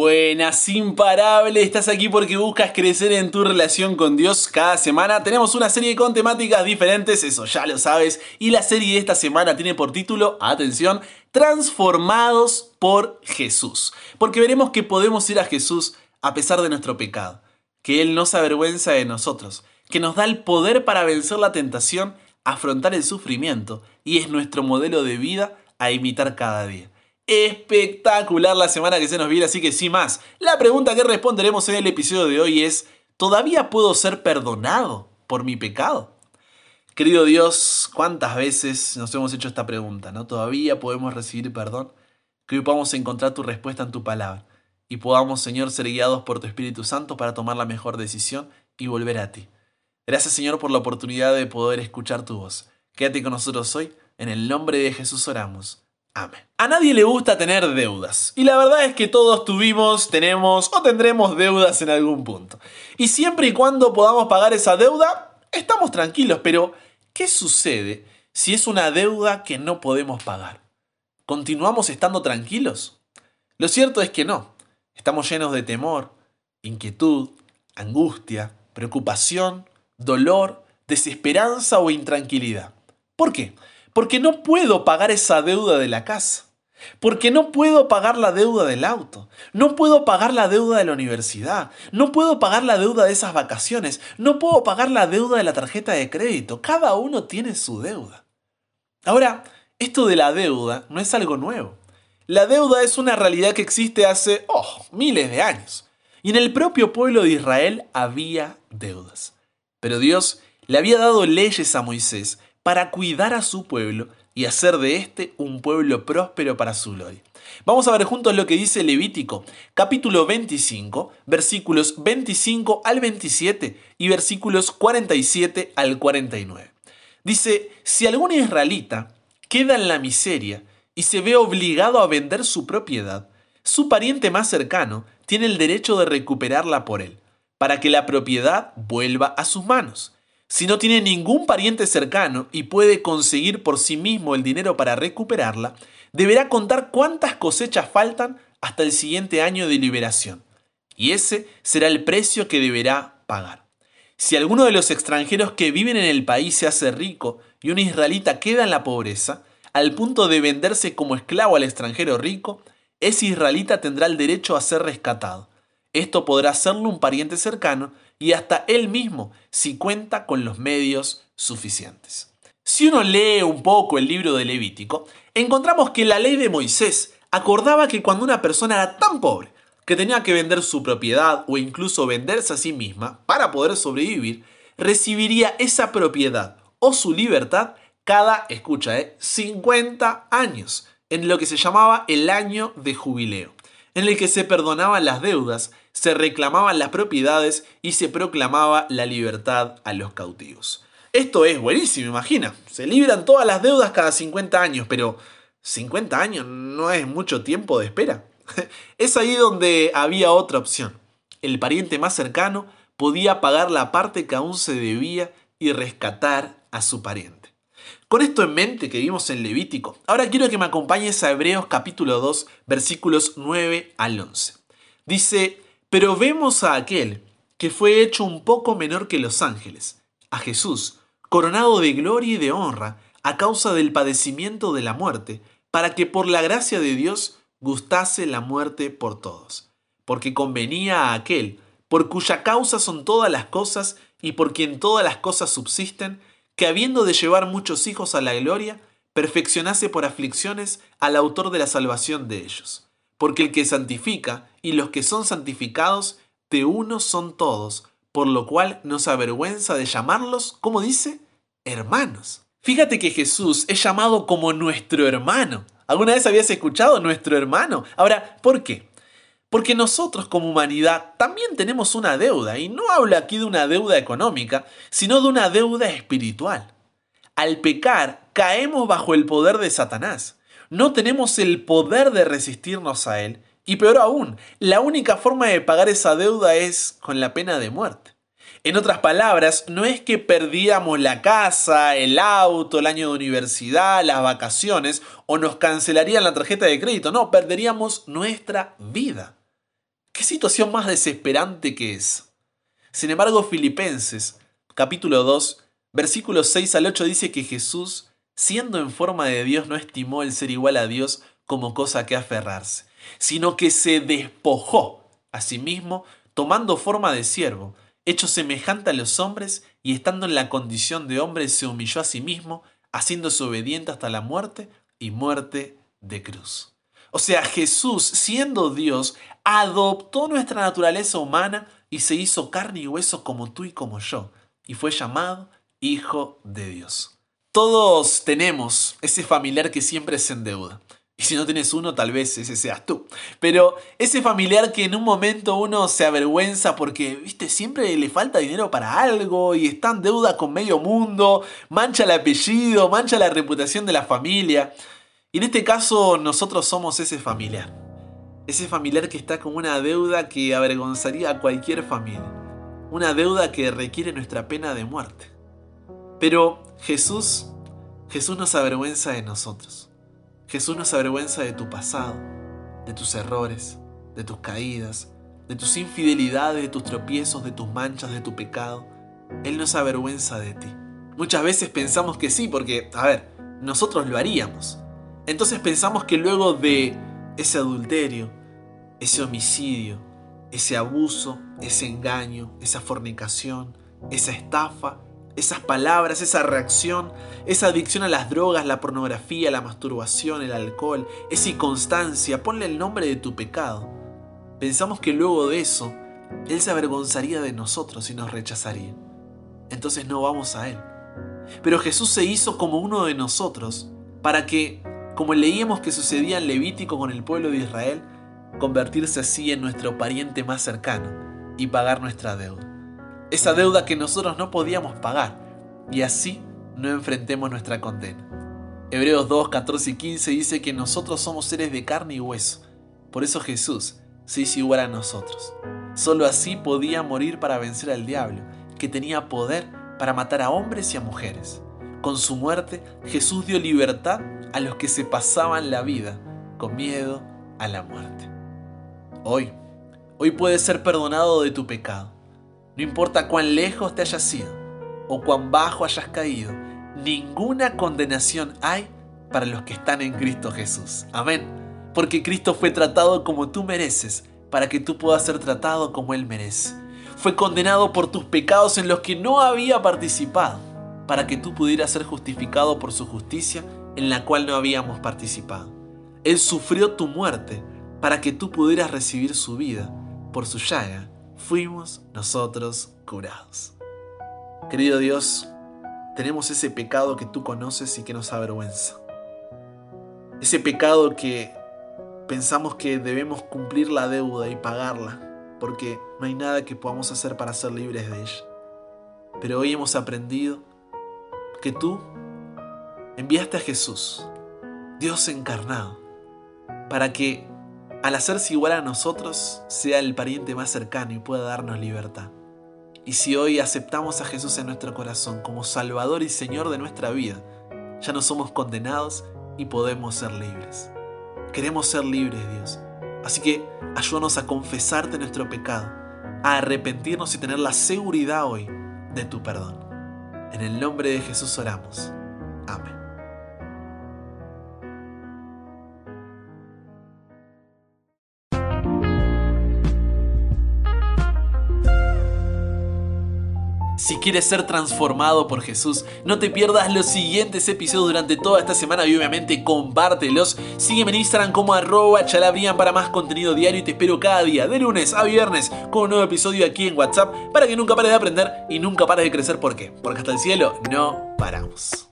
Buenas, imparable, estás aquí porque buscas crecer en tu relación con Dios. Cada semana tenemos una serie con temáticas diferentes, eso ya lo sabes, y la serie de esta semana tiene por título, atención, Transformados por Jesús. Porque veremos que podemos ir a Jesús a pesar de nuestro pecado, que Él no se avergüenza de nosotros, que nos da el poder para vencer la tentación, afrontar el sufrimiento, y es nuestro modelo de vida a imitar cada día espectacular la semana que se nos viene, así que sin más, la pregunta que responderemos en el episodio de hoy es, ¿todavía puedo ser perdonado por mi pecado? Querido Dios, ¿cuántas veces nos hemos hecho esta pregunta? ¿no? ¿Todavía podemos recibir perdón? Que hoy podamos encontrar tu respuesta en tu palabra y podamos, Señor, ser guiados por tu Espíritu Santo para tomar la mejor decisión y volver a ti. Gracias, Señor, por la oportunidad de poder escuchar tu voz. Quédate con nosotros hoy. En el nombre de Jesús oramos. A nadie le gusta tener deudas. Y la verdad es que todos tuvimos, tenemos o tendremos deudas en algún punto. Y siempre y cuando podamos pagar esa deuda, estamos tranquilos. Pero, ¿qué sucede si es una deuda que no podemos pagar? ¿Continuamos estando tranquilos? Lo cierto es que no. Estamos llenos de temor, inquietud, angustia, preocupación, dolor, desesperanza o intranquilidad. ¿Por qué? Porque no puedo pagar esa deuda de la casa. Porque no puedo pagar la deuda del auto, no puedo pagar la deuda de la universidad, no puedo pagar la deuda de esas vacaciones, no puedo pagar la deuda de la tarjeta de crédito. Cada uno tiene su deuda. Ahora, esto de la deuda no es algo nuevo. La deuda es una realidad que existe hace, oh, miles de años. Y en el propio pueblo de Israel había deudas. Pero Dios le había dado leyes a Moisés para cuidar a su pueblo y hacer de este un pueblo próspero para su gloria. Vamos a ver juntos lo que dice Levítico, capítulo 25, versículos 25 al 27 y versículos 47 al 49. Dice, si algún israelita queda en la miseria y se ve obligado a vender su propiedad, su pariente más cercano tiene el derecho de recuperarla por él, para que la propiedad vuelva a sus manos. Si no tiene ningún pariente cercano y puede conseguir por sí mismo el dinero para recuperarla, deberá contar cuántas cosechas faltan hasta el siguiente año de liberación. Y ese será el precio que deberá pagar. Si alguno de los extranjeros que viven en el país se hace rico y un israelita queda en la pobreza, al punto de venderse como esclavo al extranjero rico, ese israelita tendrá el derecho a ser rescatado. Esto podrá hacerlo un pariente cercano y hasta él mismo si cuenta con los medios suficientes. Si uno lee un poco el libro de Levítico, encontramos que la ley de Moisés acordaba que cuando una persona era tan pobre que tenía que vender su propiedad o incluso venderse a sí misma para poder sobrevivir, recibiría esa propiedad o su libertad cada, escucha, eh, 50 años, en lo que se llamaba el año de jubileo, en el que se perdonaban las deudas se reclamaban las propiedades y se proclamaba la libertad a los cautivos. Esto es buenísimo, imagina. Se libran todas las deudas cada 50 años, pero 50 años no es mucho tiempo de espera. Es ahí donde había otra opción. El pariente más cercano podía pagar la parte que aún se debía y rescatar a su pariente. Con esto en mente que vimos en Levítico, ahora quiero que me acompañes a Hebreos capítulo 2 versículos 9 al 11. Dice, pero vemos a aquel que fue hecho un poco menor que los ángeles, a Jesús, coronado de gloria y de honra a causa del padecimiento de la muerte, para que por la gracia de Dios gustase la muerte por todos. Porque convenía a aquel, por cuya causa son todas las cosas y por quien todas las cosas subsisten, que habiendo de llevar muchos hijos a la gloria, perfeccionase por aflicciones al autor de la salvación de ellos porque el que santifica y los que son santificados de uno son todos, por lo cual no se avergüenza de llamarlos, como dice, hermanos. Fíjate que Jesús es llamado como nuestro hermano. ¿Alguna vez habías escuchado nuestro hermano? Ahora, ¿por qué? Porque nosotros como humanidad también tenemos una deuda, y no hablo aquí de una deuda económica, sino de una deuda espiritual. Al pecar, caemos bajo el poder de Satanás no tenemos el poder de resistirnos a él. Y peor aún, la única forma de pagar esa deuda es con la pena de muerte. En otras palabras, no es que perdíamos la casa, el auto, el año de universidad, las vacaciones o nos cancelarían la tarjeta de crédito, no, perderíamos nuestra vida. ¿Qué situación más desesperante que es? Sin embargo, Filipenses, capítulo 2, versículos 6 al 8 dice que Jesús, siendo en forma de Dios, no estimó el ser igual a Dios como cosa que aferrarse, sino que se despojó a sí mismo, tomando forma de siervo, hecho semejante a los hombres, y estando en la condición de hombre, se humilló a sí mismo, haciéndose obediente hasta la muerte y muerte de cruz. O sea, Jesús, siendo Dios, adoptó nuestra naturaleza humana y se hizo carne y hueso como tú y como yo, y fue llamado Hijo de Dios. Todos tenemos ese familiar que siempre se endeuda. Y si no tienes uno, tal vez ese seas tú. Pero ese familiar que en un momento uno se avergüenza porque, viste, siempre le falta dinero para algo y está en deuda con medio mundo, mancha el apellido, mancha la reputación de la familia. Y en este caso nosotros somos ese familiar. Ese familiar que está con una deuda que avergonzaría a cualquier familia. Una deuda que requiere nuestra pena de muerte. Pero Jesús, Jesús nos avergüenza de nosotros. Jesús no se avergüenza de tu pasado, de tus errores, de tus caídas, de tus infidelidades, de tus tropiezos, de tus manchas, de tu pecado. Él no se avergüenza de ti. Muchas veces pensamos que sí, porque, a ver, nosotros lo haríamos. Entonces pensamos que luego de ese adulterio, ese homicidio, ese abuso, ese engaño, esa fornicación, esa estafa, esas palabras, esa reacción, esa adicción a las drogas, la pornografía, la masturbación, el alcohol, esa inconstancia, ponle el nombre de tu pecado. Pensamos que luego de eso, Él se avergonzaría de nosotros y nos rechazaría. Entonces no vamos a Él. Pero Jesús se hizo como uno de nosotros para que, como leíamos que sucedía en Levítico con el pueblo de Israel, convertirse así en nuestro pariente más cercano y pagar nuestra deuda esa deuda que nosotros no podíamos pagar, y así no enfrentemos nuestra condena. Hebreos 2, 14 y 15 dice que nosotros somos seres de carne y hueso, por eso Jesús se hizo igual a nosotros. Solo así podía morir para vencer al diablo, que tenía poder para matar a hombres y a mujeres. Con su muerte, Jesús dio libertad a los que se pasaban la vida con miedo a la muerte. Hoy, hoy puedes ser perdonado de tu pecado no importa cuán lejos te hayas ido o cuán bajo hayas caído, ninguna condenación hay para los que están en Cristo Jesús. Amén. Porque Cristo fue tratado como tú mereces, para que tú puedas ser tratado como Él merece. Fue condenado por tus pecados en los que no había participado, para que tú pudieras ser justificado por su justicia en la cual no habíamos participado. Él sufrió tu muerte para que tú pudieras recibir su vida por su llaga fuimos nosotros curados. Querido Dios, tenemos ese pecado que tú conoces y que nos avergüenza. Ese pecado que pensamos que debemos cumplir la deuda y pagarla, porque no hay nada que podamos hacer para ser libres de ella. Pero hoy hemos aprendido que tú enviaste a Jesús, Dios encarnado, para que al hacerse igual a nosotros, sea el pariente más cercano y pueda darnos libertad. Y si hoy aceptamos a Jesús en nuestro corazón como Salvador y Señor de nuestra vida, ya no somos condenados y podemos ser libres. Queremos ser libres, Dios. Así que ayúdanos a confesarte nuestro pecado, a arrepentirnos y tener la seguridad hoy de tu perdón. En el nombre de Jesús oramos. Si quieres ser transformado por Jesús, no te pierdas los siguientes episodios durante toda esta semana y obviamente compártelos. Sígueme en Instagram como arroba chalabrian para más contenido diario y te espero cada día, de lunes a viernes, con un nuevo episodio aquí en WhatsApp para que nunca pares de aprender y nunca pares de crecer. ¿Por qué? Porque hasta el cielo no paramos.